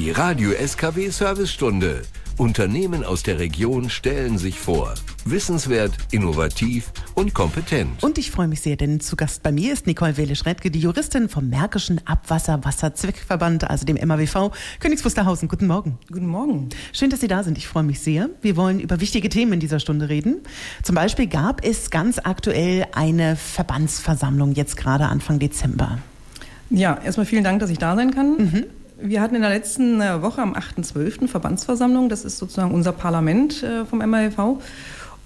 Die Radio SKW Servicestunde. Unternehmen aus der Region stellen sich vor. Wissenswert, innovativ und kompetent. Und ich freue mich sehr, denn zu Gast bei mir ist Nicole Wehle-Schredke, die Juristin vom Märkischen Abwasser-Wasser-Zweckverband, also dem MAWV Königs Wusterhausen. Guten Morgen. Guten Morgen. Schön, dass Sie da sind. Ich freue mich sehr. Wir wollen über wichtige Themen in dieser Stunde reden. Zum Beispiel gab es ganz aktuell eine Verbandsversammlung jetzt gerade Anfang Dezember. Ja, erstmal vielen Dank, dass ich da sein kann. Mhm. Wir hatten in der letzten äh, Woche am 8.12. Verbandsversammlung. Das ist sozusagen unser Parlament äh, vom MAV.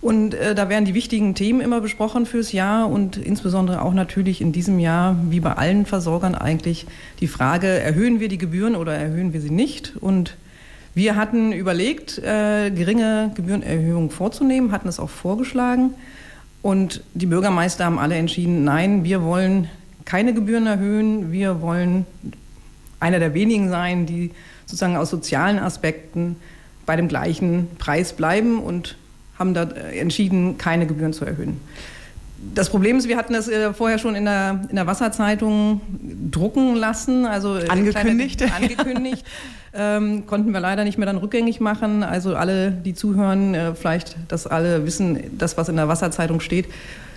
Und äh, da werden die wichtigen Themen immer besprochen fürs Jahr und insbesondere auch natürlich in diesem Jahr, wie bei allen Versorgern eigentlich, die Frage, erhöhen wir die Gebühren oder erhöhen wir sie nicht? Und wir hatten überlegt, äh, geringe Gebührenerhöhungen vorzunehmen, hatten es auch vorgeschlagen. Und die Bürgermeister haben alle entschieden, nein, wir wollen keine Gebühren erhöhen, wir wollen einer der wenigen sein, die sozusagen aus sozialen Aspekten bei dem gleichen Preis bleiben und haben da entschieden, keine Gebühren zu erhöhen. Das Problem ist, wir hatten das äh, vorher schon in der, in der Wasserzeitung drucken lassen, also äh, angekündigt, kleine, angekündigt. ähm, konnten wir leider nicht mehr dann rückgängig machen. Also alle, die zuhören, äh, vielleicht, dass alle wissen, das, was in der Wasserzeitung steht,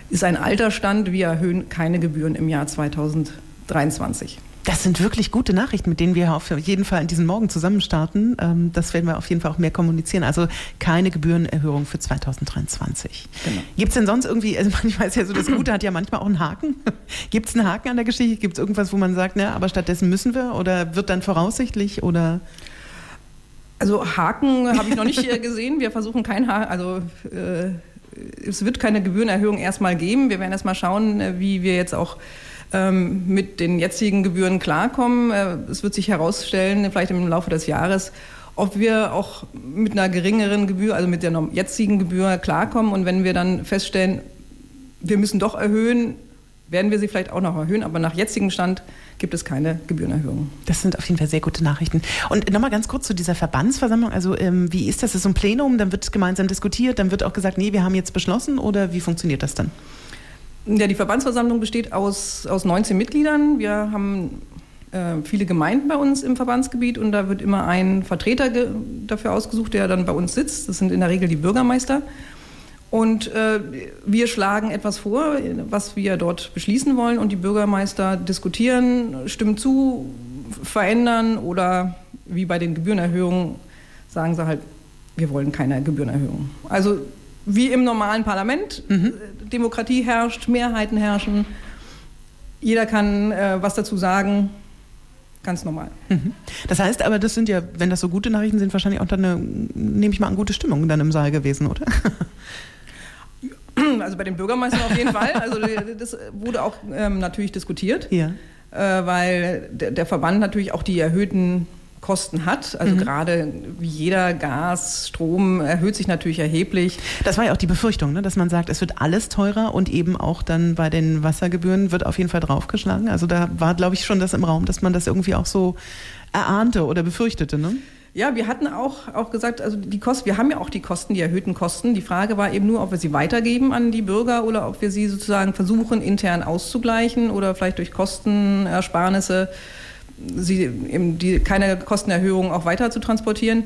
ist ein alter Stand. Wir erhöhen keine Gebühren im Jahr 2023. Das sind wirklich gute Nachrichten, mit denen wir auf jeden Fall in diesem Morgen zusammen starten. Ähm, das werden wir auf jeden Fall auch mehr kommunizieren. Also keine Gebührenerhöhung für 2023. Genau. Gibt es denn sonst irgendwie, also manchmal ist ja so, das Gute hat ja manchmal auch einen Haken. Gibt es einen Haken an der Geschichte? Gibt es irgendwas, wo man sagt, na, aber stattdessen müssen wir oder wird dann voraussichtlich oder? Also Haken habe ich noch nicht gesehen. Wir versuchen kein Haken, also äh, es wird keine Gebührenerhöhung erstmal geben. Wir werden erstmal schauen, äh, wie wir jetzt auch ähm, mit den jetzigen Gebühren klarkommen. Äh, es wird sich herausstellen, vielleicht im Laufe des Jahres, ob wir auch mit einer geringeren Gebühr, also mit der jetzigen Gebühr klarkommen. Und wenn wir dann feststellen, wir müssen doch erhöhen, werden wir sie vielleicht auch noch erhöhen. Aber nach jetzigem Stand gibt es keine Gebührenerhöhung. Das sind auf jeden Fall sehr gute Nachrichten. Und nochmal ganz kurz zu dieser Verbandsversammlung. Also ähm, wie ist das? Das ist so ein Plenum, dann wird gemeinsam diskutiert, dann wird auch gesagt, nee, wir haben jetzt beschlossen oder wie funktioniert das dann? Ja, die Verbandsversammlung besteht aus, aus 19 Mitgliedern. Wir haben äh, viele Gemeinden bei uns im Verbandsgebiet und da wird immer ein Vertreter dafür ausgesucht, der dann bei uns sitzt. Das sind in der Regel die Bürgermeister. Und äh, wir schlagen etwas vor, was wir dort beschließen wollen und die Bürgermeister diskutieren, stimmen zu, verändern oder wie bei den Gebührenerhöhungen sagen sie halt, wir wollen keine Gebührenerhöhung. Also wie im normalen Parlament. Mhm. Demokratie herrscht, Mehrheiten herrschen. Jeder kann äh, was dazu sagen. Ganz normal. Mhm. Das heißt aber, das sind ja, wenn das so gute Nachrichten sind, wahrscheinlich auch dann eine, nehme ich mal an, gute Stimmung dann im Saal gewesen, oder? Also bei den Bürgermeistern auf jeden Fall. Also das wurde auch ähm, natürlich diskutiert, ja. äh, weil der, der Verband natürlich auch die erhöhten Kosten hat. Also mhm. gerade wie jeder Gas, Strom erhöht sich natürlich erheblich. Das war ja auch die Befürchtung, ne? dass man sagt, es wird alles teurer und eben auch dann bei den Wassergebühren wird auf jeden Fall draufgeschlagen. Also da war, glaube ich, schon das im Raum, dass man das irgendwie auch so erahnte oder befürchtete. Ne? Ja, wir hatten auch, auch gesagt, also die Kosten, wir haben ja auch die Kosten, die erhöhten Kosten. Die Frage war eben nur, ob wir sie weitergeben an die Bürger oder ob wir sie sozusagen versuchen, intern auszugleichen oder vielleicht durch Kostenersparnisse sie eben die, keine Kostenerhöhung auch weiter zu transportieren.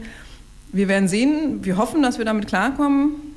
Wir werden sehen. Wir hoffen, dass wir damit klarkommen.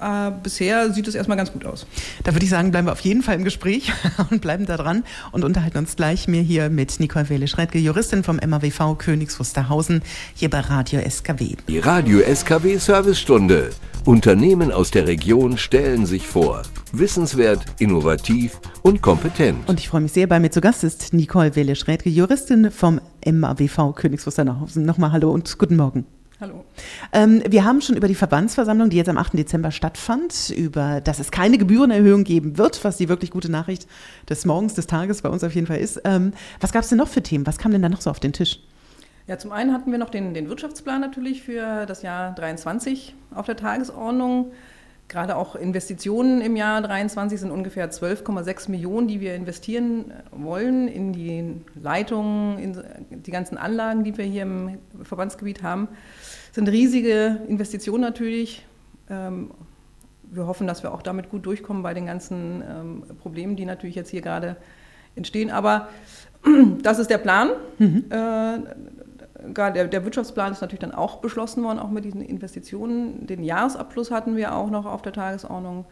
Äh, bisher sieht es erstmal ganz gut aus. Da würde ich sagen, bleiben wir auf jeden Fall im Gespräch und bleiben da dran und unterhalten uns gleich mehr hier mit Nicole Wehle-Schreitke, Juristin vom MAWV Königs Wusterhausen, hier bei Radio SKW. Die Radio SKW Servicestunde. Unternehmen aus der Region stellen sich vor. Wissenswert, innovativ und kompetent. Und ich freue mich sehr, bei mir zu Gast ist Nicole Wehle-Schrädke, Juristin vom MAWV Königs Wusterhausen. Nochmal Hallo und guten Morgen. Hallo. Ähm, wir haben schon über die Verbandsversammlung, die jetzt am 8. Dezember stattfand, über, dass es keine Gebührenerhöhung geben wird, was die wirklich gute Nachricht des Morgens, des Tages bei uns auf jeden Fall ist. Ähm, was gab es denn noch für Themen? Was kam denn da noch so auf den Tisch? Ja, zum einen hatten wir noch den, den Wirtschaftsplan natürlich für das Jahr 23 auf der Tagesordnung. Gerade auch Investitionen im Jahr 23 sind ungefähr 12,6 Millionen, die wir investieren wollen in die Leitungen, in die ganzen Anlagen, die wir hier im Verbandsgebiet haben. Das sind riesige Investitionen natürlich. Ähm, wir hoffen, dass wir auch damit gut durchkommen bei den ganzen ähm, Problemen, die natürlich jetzt hier gerade entstehen. Aber das ist der Plan. Mhm. Der, der, Wirtschaftsplan ist natürlich dann auch beschlossen worden, auch mit diesen Investitionen. Den Jahresabschluss hatten wir auch noch auf der Tagesordnung.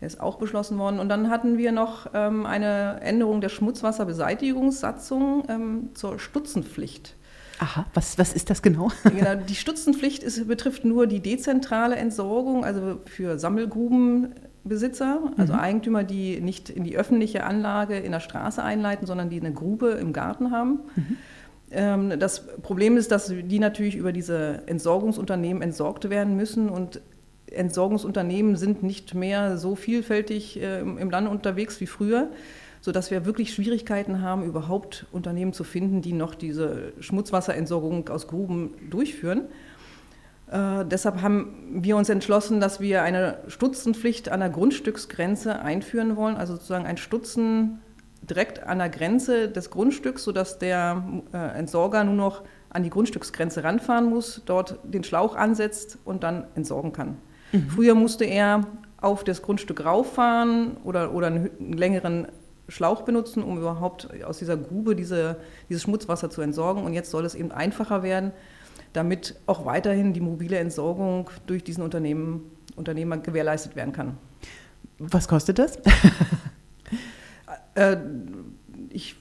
Der ist auch beschlossen worden. Und dann hatten wir noch ähm, eine Änderung der Schmutzwasserbeseitigungssatzung ähm, zur Stutzenpflicht. Aha, was, was ist das genau? genau die Stutzenpflicht ist, betrifft nur die dezentrale Entsorgung, also für Sammelgrubenbesitzer, also mhm. Eigentümer, die nicht in die öffentliche Anlage in der Straße einleiten, sondern die eine Grube im Garten haben. Mhm. Ähm, das Problem ist, dass die natürlich über diese Entsorgungsunternehmen entsorgt werden müssen und Entsorgungsunternehmen sind nicht mehr so vielfältig äh, im Land unterwegs wie früher sodass wir wirklich Schwierigkeiten haben, überhaupt Unternehmen zu finden, die noch diese Schmutzwasserentsorgung aus Gruben durchführen. Äh, deshalb haben wir uns entschlossen, dass wir eine Stutzenpflicht an der Grundstücksgrenze einführen wollen, also sozusagen ein Stutzen direkt an der Grenze des Grundstücks, sodass der äh, Entsorger nur noch an die Grundstücksgrenze ranfahren muss, dort den Schlauch ansetzt und dann entsorgen kann. Mhm. Früher musste er auf das Grundstück rauffahren oder, oder einen längeren Schlauch benutzen, um überhaupt aus dieser Grube diese, dieses Schmutzwasser zu entsorgen. Und jetzt soll es eben einfacher werden, damit auch weiterhin die mobile Entsorgung durch diesen Unternehmen, Unternehmer gewährleistet werden kann. Was kostet das? äh, ich,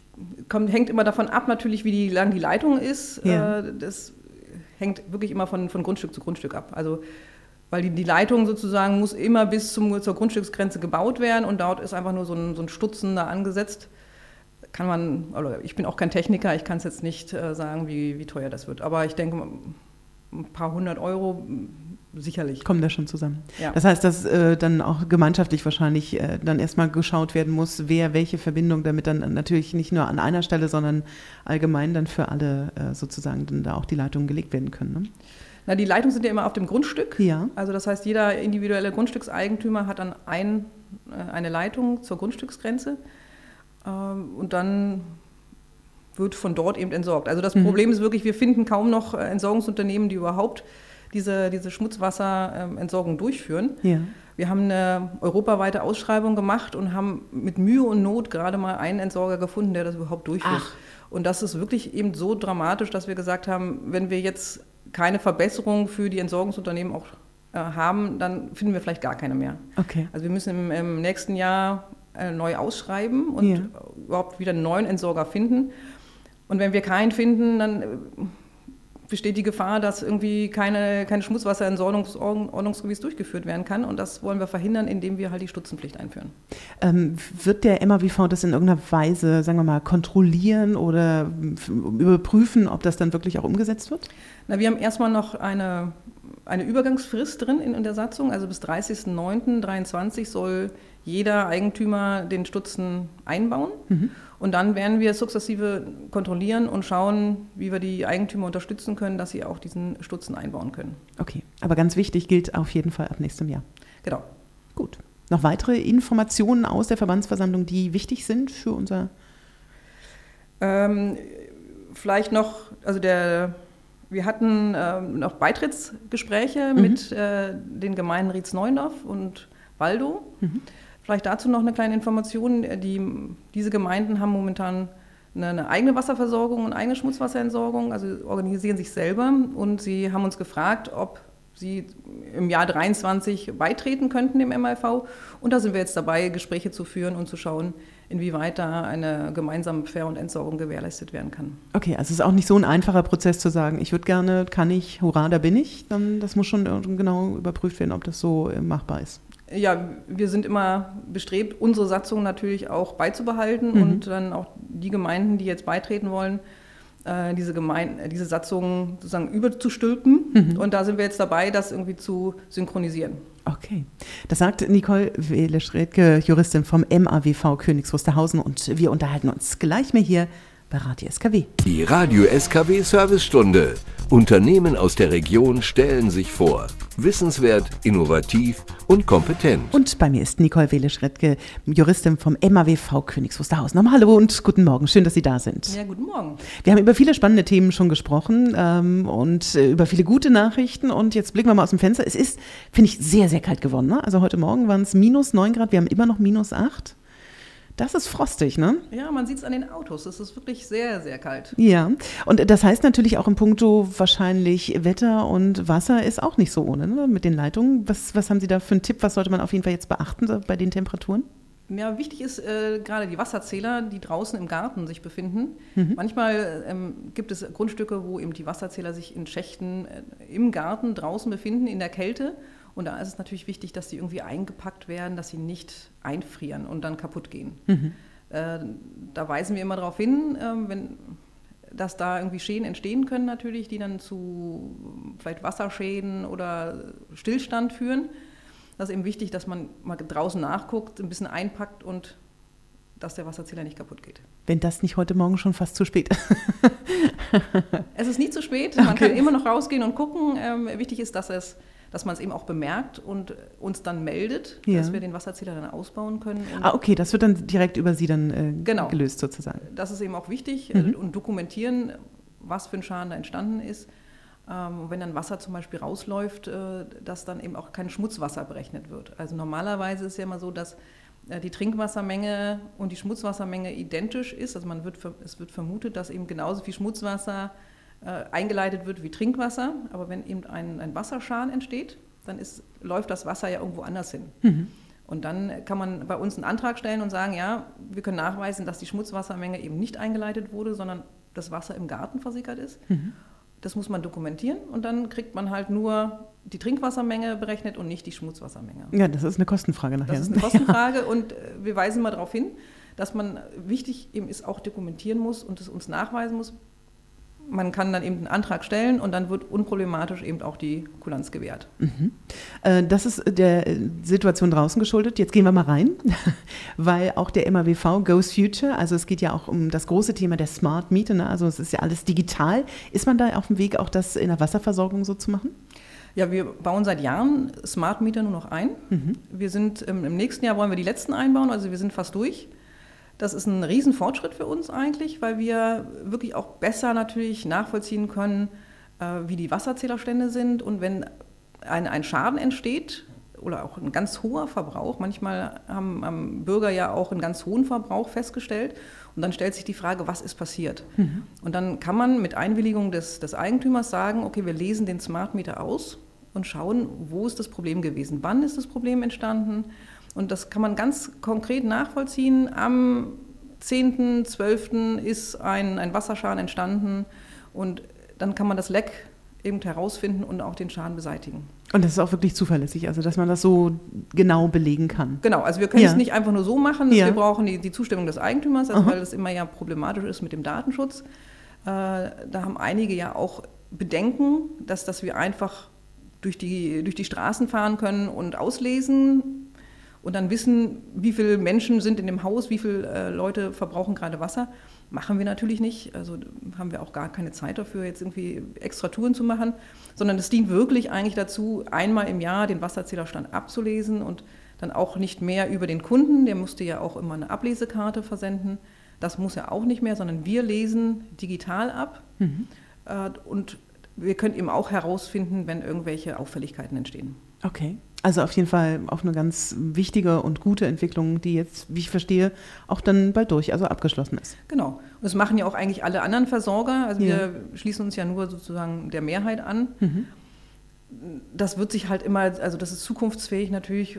kommt, hängt immer davon ab, natürlich, wie die, lang die Leitung ist. Ja. Äh, das hängt wirklich immer von, von Grundstück zu Grundstück ab. Also weil die, die Leitung sozusagen muss immer bis zum, zur Grundstücksgrenze gebaut werden und dort ist einfach nur so ein, so ein Stutzen da angesetzt. Kann man, also ich bin auch kein Techniker, ich kann es jetzt nicht äh, sagen, wie, wie teuer das wird. Aber ich denke, ein paar hundert Euro sicherlich. Kommen da schon zusammen. Ja. Das heißt, dass äh, dann auch gemeinschaftlich wahrscheinlich äh, dann erstmal geschaut werden muss, wer welche Verbindung, damit dann natürlich nicht nur an einer Stelle, sondern allgemein dann für alle äh, sozusagen dann da auch die Leitungen gelegt werden können. Ne? Na, die Leitungen sind ja immer auf dem Grundstück. Ja. Also das heißt, jeder individuelle Grundstückseigentümer hat dann ein, äh, eine Leitung zur Grundstücksgrenze ähm, und dann wird von dort eben entsorgt. Also das mhm. Problem ist wirklich, wir finden kaum noch äh, Entsorgungsunternehmen, die überhaupt diese, diese Schmutzwasserentsorgung durchführen. Ja. Wir haben eine europaweite Ausschreibung gemacht und haben mit Mühe und Not gerade mal einen Entsorger gefunden, der das überhaupt durchführt. Ach. Und das ist wirklich eben so dramatisch, dass wir gesagt haben, wenn wir jetzt keine Verbesserung für die Entsorgungsunternehmen auch äh, haben, dann finden wir vielleicht gar keine mehr. Okay. Also wir müssen im, im nächsten Jahr äh, neu ausschreiben und ja. überhaupt wieder einen neuen Entsorger finden. Und wenn wir keinen finden, dann äh, besteht die Gefahr, dass irgendwie keine, keine Schmutzwasserentsorgung ordnungsgemäß durchgeführt werden kann. Und das wollen wir verhindern, indem wir halt die Stutzenpflicht einführen. Ähm, wird der MAWV das in irgendeiner Weise, sagen wir mal, kontrollieren oder überprüfen, ob das dann wirklich auch umgesetzt wird? Na, wir haben erstmal noch eine, eine Übergangsfrist drin in, in der Satzung. Also bis 30.09.2023 soll jeder Eigentümer den Stutzen einbauen. Mhm. Und dann werden wir sukzessive kontrollieren und schauen, wie wir die Eigentümer unterstützen können, dass sie auch diesen Stutzen einbauen können. Okay, aber ganz wichtig gilt auf jeden Fall ab nächstem Jahr. Genau. Gut. Noch weitere Informationen aus der Verbandsversammlung, die wichtig sind für unser. Ähm, vielleicht noch, also der, wir hatten ähm, noch Beitrittsgespräche mhm. mit äh, den Gemeinden Rietz-Neuendorf und Waldow. Mhm. Vielleicht dazu noch eine kleine Information. Die, diese Gemeinden haben momentan eine, eine, eigene Wasserversorgung und eigene Schmutzwasserentsorgung, also organisieren sich selber und sie haben uns gefragt, ob sie im Jahr 23 beitreten könnten dem MLV. Und da sind wir jetzt dabei, Gespräche zu führen und zu schauen, inwieweit da eine gemeinsame Fair- und Entsorgung gewährleistet werden kann. Okay, also es ist auch nicht so ein einfacher Prozess zu sagen, ich würde gerne, kann ich, hurra, da bin ich. Dann, das muss schon genau überprüft werden, ob das so machbar ist ja, wir sind immer bestrebt, unsere Satzung natürlich auch beizubehalten mhm. und dann auch die Gemeinden, die jetzt beitreten wollen, äh, diese, Gemeinde, äh, diese Satzung sozusagen überzustülpen. Mhm. Und da sind wir jetzt dabei, das irgendwie zu synchronisieren. Okay. Das sagt Nicole Wehle-Schredke, Juristin vom MAWV Königs Wusterhausen. Und wir unterhalten uns gleich mehr hier bei Radio SKW. Die Radio SKW Servicestunde. Unternehmen aus der Region stellen sich vor. Wissenswert, innovativ und kompetent. Und bei mir ist Nicole Wehle-Schredke, Juristin vom MAWV Königs Wusterhausen. Nochmal hallo und guten Morgen. Schön, dass Sie da sind. Ja, guten Morgen. Wir haben über viele spannende Themen schon gesprochen ähm, und äh, über viele gute Nachrichten. Und jetzt blicken wir mal aus dem Fenster. Es ist, finde ich, sehr, sehr kalt geworden. Ne? Also heute Morgen waren es minus 9 Grad. Wir haben immer noch minus 8. Das ist frostig, ne? Ja, man sieht es an den Autos. Es ist wirklich sehr, sehr kalt. Ja, und das heißt natürlich auch im Punkto wahrscheinlich Wetter und Wasser ist auch nicht so ohne, ne? Mit den Leitungen. Was, was haben Sie da für einen Tipp? Was sollte man auf jeden Fall jetzt beachten bei den Temperaturen? Ja, wichtig ist äh, gerade die Wasserzähler, die draußen im Garten sich befinden. Mhm. Manchmal ähm, gibt es Grundstücke, wo eben die Wasserzähler sich in Schächten äh, im Garten draußen befinden, in der Kälte. Und da ist es natürlich wichtig, dass die irgendwie eingepackt werden, dass sie nicht einfrieren und dann kaputt gehen. Mhm. Äh, da weisen wir immer darauf hin, äh, wenn, dass da irgendwie Schäden entstehen können natürlich, die dann zu vielleicht Wasserschäden oder Stillstand führen. Das ist eben wichtig, dass man mal draußen nachguckt, ein bisschen einpackt und dass der Wasserzähler nicht kaputt geht. Wenn das nicht heute Morgen schon fast zu spät ist. es ist nie zu spät. Man okay. kann immer noch rausgehen und gucken. Ähm, wichtig ist, dass es dass man es eben auch bemerkt und uns dann meldet, ja. dass wir den Wasserzähler dann ausbauen können. ah, okay, das wird dann direkt über Sie dann äh, genau. gelöst sozusagen. Das ist eben auch wichtig mhm. äh, und dokumentieren, was für ein Schaden da entstanden ist. Ähm, wenn dann Wasser zum Beispiel rausläuft, äh, dass dann eben auch kein Schmutzwasser berechnet wird. Also normalerweise ist es ja immer so, dass äh, die Trinkwassermenge und die Schmutzwassermenge identisch ist. Also man wird, es wird vermutet, dass eben genauso viel Schmutzwasser eingeleitet wird wie Trinkwasser. Aber wenn eben ein, ein Wasserschaden entsteht, dann ist, läuft das Wasser ja irgendwo anders hin. Mhm. Und dann kann man bei uns einen Antrag stellen und sagen, ja, wir können nachweisen, dass die Schmutzwassermenge eben nicht eingeleitet wurde, sondern das Wasser im Garten versickert ist. Mhm. Das muss man dokumentieren und dann kriegt man halt nur die Trinkwassermenge berechnet und nicht die Schmutzwassermenge. Ja, das ist eine Kostenfrage nachher. Das ist eine Kostenfrage ja. und äh, wir weisen mal darauf hin, dass man wichtig eben ist, auch dokumentieren muss und es uns nachweisen muss, man kann dann eben einen Antrag stellen und dann wird unproblematisch eben auch die Kulanz gewährt. Mhm. Äh, das ist der Situation draußen geschuldet. Jetzt gehen wir mal rein, weil auch der MAWV Goes Future, also es geht ja auch um das große Thema der Smart Miete, ne? also es ist ja alles digital. Ist man da auf dem Weg, auch das in der Wasserversorgung so zu machen? Ja, wir bauen seit Jahren Smart Meter nur noch ein. Mhm. Wir sind im nächsten Jahr wollen wir die letzten einbauen, also wir sind fast durch. Das ist ein Riesenfortschritt für uns eigentlich, weil wir wirklich auch besser natürlich nachvollziehen können, äh, wie die Wasserzählerstände sind. Und wenn ein, ein Schaden entsteht oder auch ein ganz hoher Verbrauch, manchmal haben, haben, Bürger ja auch einen ganz hohen Verbrauch festgestellt. Und dann stellt sich die Frage, was ist passiert? Mhm. Und dann kann man mit Einwilligung des, des Eigentümers sagen, okay, wir lesen den Smart Meter aus und schauen, wo ist das Problem gewesen, wann ist das Problem entstanden und das kann man ganz konkret nachvollziehen. Am 10.12. ist ein, ein Wasserschaden entstanden und dann kann man das Leck eben herausfinden und auch den Schaden beseitigen. Und das ist auch wirklich zuverlässig, also dass man das so genau belegen kann. Genau, also wir können ja. es nicht einfach nur so machen, ja. wir brauchen die, die, Zustimmung des Eigentümers, also weil das immer ja problematisch ist mit dem Datenschutz. Äh, da haben einige ja auch Bedenken, dass, dass wir einfach durch die, durch die Straßen fahren können und auslesen, und dann wissen, wie viele Menschen sind in dem Haus, wie viele äh, Leute verbrauchen gerade Wasser. Machen wir natürlich nicht. Also haben wir auch gar keine Zeit dafür, jetzt irgendwie extra Touren zu machen, sondern es dient wirklich eigentlich dazu, einmal im Jahr den Wasserzählerstand abzulesen und dann auch nicht mehr über den Kunden. Der musste ja auch immer eine Ablesekarte versenden. Das muss er auch nicht mehr, sondern wir lesen digital ab. Mhm. Äh, und wir können eben auch herausfinden, wenn irgendwelche Auffälligkeiten entstehen. Okay. Also auf jeden Fall auch eine ganz wichtige und gute Entwicklung, die jetzt, wie ich verstehe, auch dann bald durch, also abgeschlossen ist. Genau. Und das machen ja auch eigentlich alle anderen Versorger. Also ja. wir schließen uns ja nur sozusagen der Mehrheit an. Mhm. Das wird sich halt immer, also das ist zukunftsfähig natürlich,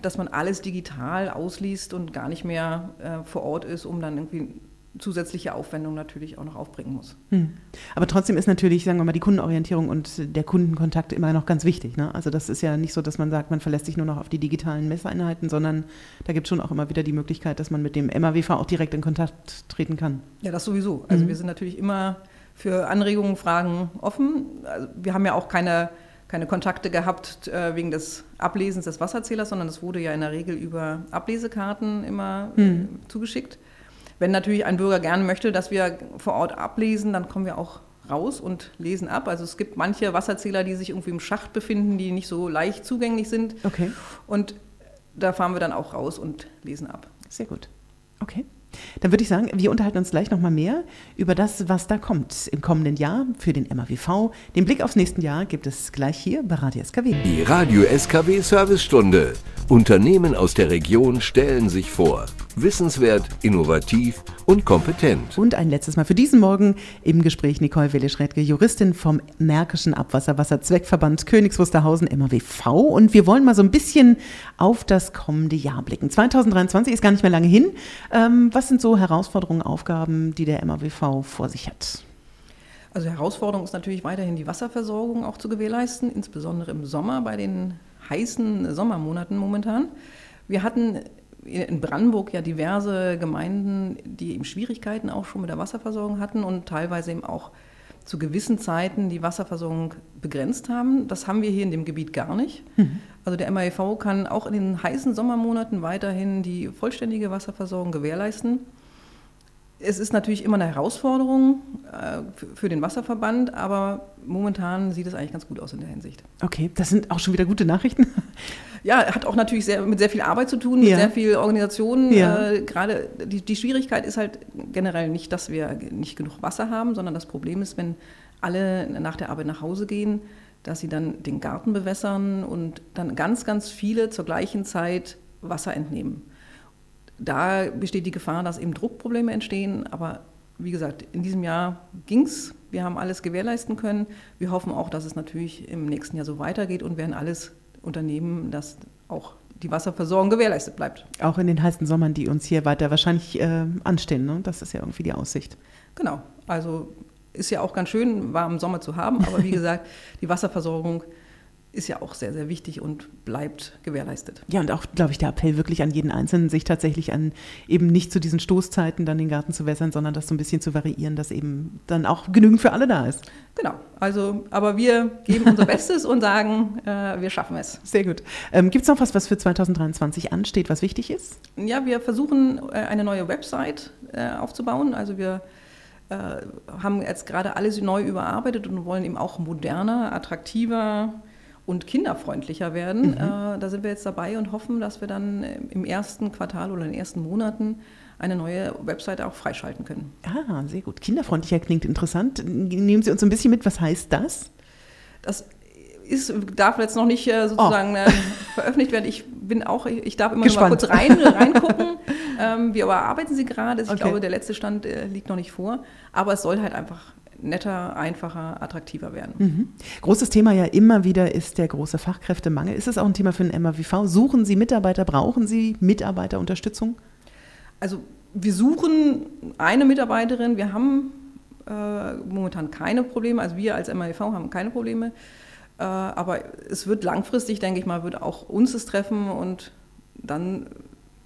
dass man alles digital ausliest und gar nicht mehr äh, vor Ort ist, um dann irgendwie zusätzliche Aufwendung natürlich auch noch aufbringen muss. Hm. Aber trotzdem ist natürlich, sagen wir mal, die Kundenorientierung und der Kundenkontakt immer noch ganz wichtig. Ne? Also das ist ja nicht so, dass man sagt, man verlässt sich nur noch auf die digitalen Messeinheiten, sondern da gibt es schon auch immer wieder die Möglichkeit, dass man mit dem MAWV auch direkt in Kontakt treten kann. Ja, das sowieso. Also mhm. wir sind natürlich immer für Anregungen, Fragen offen. Also wir haben ja auch keine, keine Kontakte gehabt äh, wegen des Ablesens des Wasserzählers, sondern es wurde ja in der Regel über Ablesekarten immer mhm. äh, zugeschickt. Wenn natürlich ein Bürger gerne möchte, dass wir vor Ort ablesen, dann kommen wir auch raus und lesen ab. Also es gibt manche Wasserzähler, die sich irgendwie im Schacht befinden, die nicht so leicht zugänglich sind. Okay. Und da fahren wir dann auch raus und lesen ab. Sehr gut. Okay. Dann würde ich sagen, wir unterhalten uns gleich nochmal mehr über das, was da kommt im kommenden Jahr für den MAWV. Den Blick aufs nächste Jahr gibt es gleich hier bei Radio SKW. Die Radio SKW Servicestunde. Unternehmen aus der Region stellen sich vor. Wissenswert, innovativ und kompetent. Und ein letztes Mal für diesen Morgen im Gespräch Nicole Wille-Schredke, Juristin vom Märkischen Abwasserwasserzweckverband Königs Wusterhausen MAWV. Und wir wollen mal so ein bisschen auf das kommende Jahr blicken. 2023 ist gar nicht mehr lange hin. Ähm, was sind so Herausforderungen, Aufgaben, die der MAWV vor sich hat? Also Herausforderung ist natürlich weiterhin die Wasserversorgung auch zu gewährleisten, insbesondere im Sommer bei den heißen Sommermonaten momentan. Wir hatten in Brandenburg ja diverse Gemeinden, die eben Schwierigkeiten auch schon mit der Wasserversorgung hatten und teilweise eben auch zu gewissen Zeiten die Wasserversorgung begrenzt haben. Das haben wir hier in dem Gebiet gar nicht. Mhm. Also der MAEV kann auch in den heißen Sommermonaten weiterhin die vollständige Wasserversorgung gewährleisten. Es ist natürlich immer eine Herausforderung äh, für den Wasserverband, aber momentan sieht es eigentlich ganz gut aus in der Hinsicht. Okay, das sind auch schon wieder gute Nachrichten. Ja, hat auch natürlich sehr, mit sehr viel Arbeit zu tun, mit ja. sehr viel Organisation. Ja. Äh, Gerade die, die Schwierigkeit ist halt generell nicht, dass wir nicht genug Wasser haben, sondern das Problem ist, wenn alle nach der Arbeit nach Hause gehen, dass sie dann den Garten bewässern und dann ganz, ganz viele zur gleichen Zeit Wasser entnehmen da besteht die Gefahr, dass eben Druckprobleme entstehen. Aber wie gesagt, in diesem Jahr ging es. Wir haben alles gewährleisten können. Wir hoffen auch, dass es natürlich im nächsten Jahr so weitergeht und werden alles unternehmen, dass auch die Wasserversorgung gewährleistet bleibt. Auch in den heißen Sommern, die uns hier weiter wahrscheinlich äh, anstehen. Ne? Das ist ja irgendwie die Aussicht. Genau. Also ist ja auch ganz schön, warmen Sommer zu haben. Aber wie gesagt, die Wasserversorgung ist ja auch sehr, sehr wichtig und bleibt gewährleistet. Ja, und auch, glaube ich, der Appell wirklich an jeden Einzelnen, sich tatsächlich an eben nicht zu diesen Stoßzeiten dann den Garten zu wässern, sondern das so ein bisschen zu variieren, dass eben dann auch genügend für alle da ist. Genau, also, aber wir geben unser Bestes und sagen, äh, wir schaffen es. Sehr gut. Ähm, Gibt es noch was, was für 2023 ansteht, was wichtig ist? Ja, wir versuchen, äh, eine neue Website äh, aufzubauen. Also wir haben jetzt gerade alles neu überarbeitet und wollen eben auch moderner, attraktiver, und kinderfreundlicher werden. Mhm. Äh, da sind wir jetzt dabei und hoffen, dass wir dann im ersten Quartal oder in den ersten Monaten eine neue Webseite auch freischalten können. Ah, sehr gut. Kinderfreundlicher klingt interessant. Nehmen Sie uns ein bisschen mit, was heißt das? Das ist, darf jetzt noch nicht äh, sozusagen oh. veröffentlicht werden. Ich bin auch, ich darf immer mal kurz rein, reingucken. ähm, wir überarbeiten sie gerade. Ich okay. glaube, der letzte Stand äh, liegt noch nicht vor. Aber es soll halt einfach netter, einfacher, attraktiver werden. Mhm. Großes Thema ja immer wieder ist der große Fachkräftemangel. Ist es auch ein Thema für den MAWV? Suchen Sie Mitarbeiter? Brauchen Sie Mitarbeiterunterstützung? Also wir suchen eine Mitarbeiterin. Wir haben äh, momentan keine Probleme. Also wir als MAWV haben keine Probleme. Äh, aber es wird langfristig, denke ich mal, wird auch uns es treffen und dann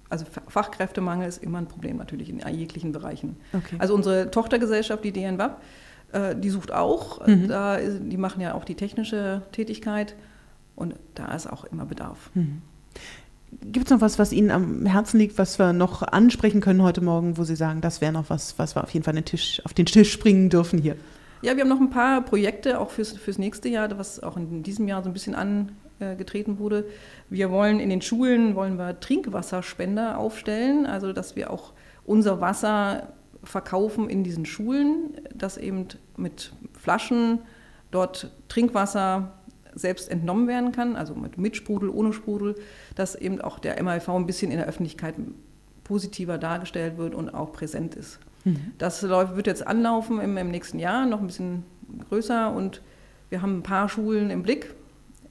also Fachkräftemangel ist immer ein Problem natürlich in jeglichen Bereichen. Okay. Also unsere Tochtergesellschaft, die DNWAP, äh, die sucht auch. Mhm. Da, die machen ja auch die technische Tätigkeit und da ist auch immer Bedarf. Mhm. Gibt es noch was, was Ihnen am Herzen liegt, was wir noch ansprechen können heute Morgen, wo Sie sagen, das wäre noch was, was wir auf jeden Fall den Tisch, auf den Tisch springen dürfen hier? Ja, wir haben noch ein paar Projekte, auch fürs, fürs nächste Jahr, was auch in diesem Jahr so ein bisschen angetreten wurde. Wir wollen in den Schulen wollen wir Trinkwasserspender aufstellen, also dass wir auch unser Wasser verkaufen in diesen Schulen, dass eben mit Flaschen dort Trinkwasser selbst entnommen werden kann, also mit, mit Sprudel, ohne Sprudel, dass eben auch der MAV ein bisschen in der Öffentlichkeit positiver dargestellt wird und auch präsent ist. Mhm. Das wird jetzt anlaufen im, im, nächsten Jahr, noch ein bisschen größer und wir haben ein paar Schulen im Blick,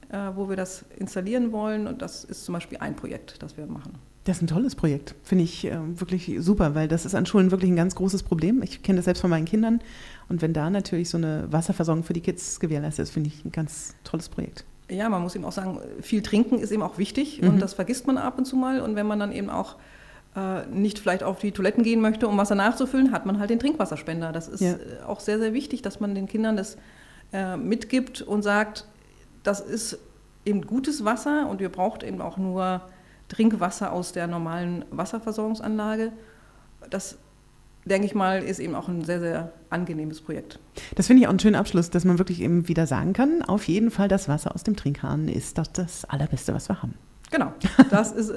äh, wo wir das installieren wollen und das ist zum Beispiel ein Projekt, das wir machen. Das ist ein tolles Projekt, finde ich äh, wirklich super, weil das ist an Schulen wirklich ein ganz großes Problem. Ich kenne das selbst von meinen Kindern. Und wenn da natürlich so eine Wasserversorgung für die Kids gewährleistet ist, finde ich ein ganz tolles Projekt. Ja, man muss eben auch sagen, viel trinken ist eben auch wichtig mhm. und das vergisst man ab und zu mal. Und wenn man dann eben auch äh, nicht vielleicht auf die Toiletten gehen möchte, um Wasser nachzufüllen, hat man halt den Trinkwasserspender. Das ist ja. Äh, auch sehr, sehr wichtig, dass man den Kindern das äh, mitgibt und sagt, das ist eben gutes Wasser und ihr braucht eben auch nur Trinkwasser aus der normalen Wasserversorgungsanlage. Das denke ich mal, ist eben auch ein sehr, sehr angenehmes Projekt. Das finde ich auch einen schönen Abschluss, dass man wirklich eben wieder sagen kann, auf jeden Fall das Wasser aus dem Trinkhahn ist doch das Allerbeste, was wir haben. Genau, das ist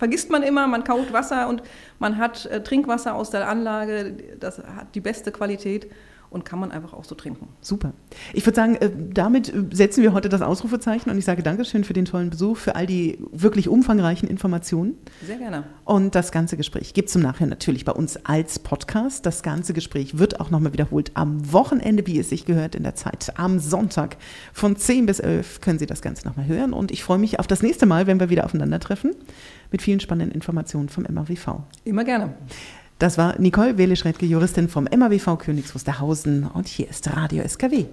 vergisst man immer, man kauft Wasser und man hat äh, Trinkwasser aus der Anlage, das hat die beste Qualität und kann man einfach auch so trinken. Super. Ich würde sagen, äh, damit äh, setzen wir heute das Ausrufezeichen und ich sage Dankeschön für den tollen Besuch, für all die wirklich umfangreichen Informationen. Sehr gerne. Und das ganze Gespräch gibt es im Nachhinein natürlich bei uns als Podcast. Das ganze Gespräch wird auch nochmal wiederholt am Wochenende, wie es sich gehört, in der Zeit. Am Sonntag von 10 bis 11 können Sie das Ganze nochmal hören und ich freue mich auf das nächste Mal, wenn wir wieder aufeinandertreffen mit vielen spannenden Informationen vom MAWV. Immer gerne. Das war Nicole Welisch-Redke, Juristin vom MAWV Königs Wusterhausen und hier ist Radio SKW.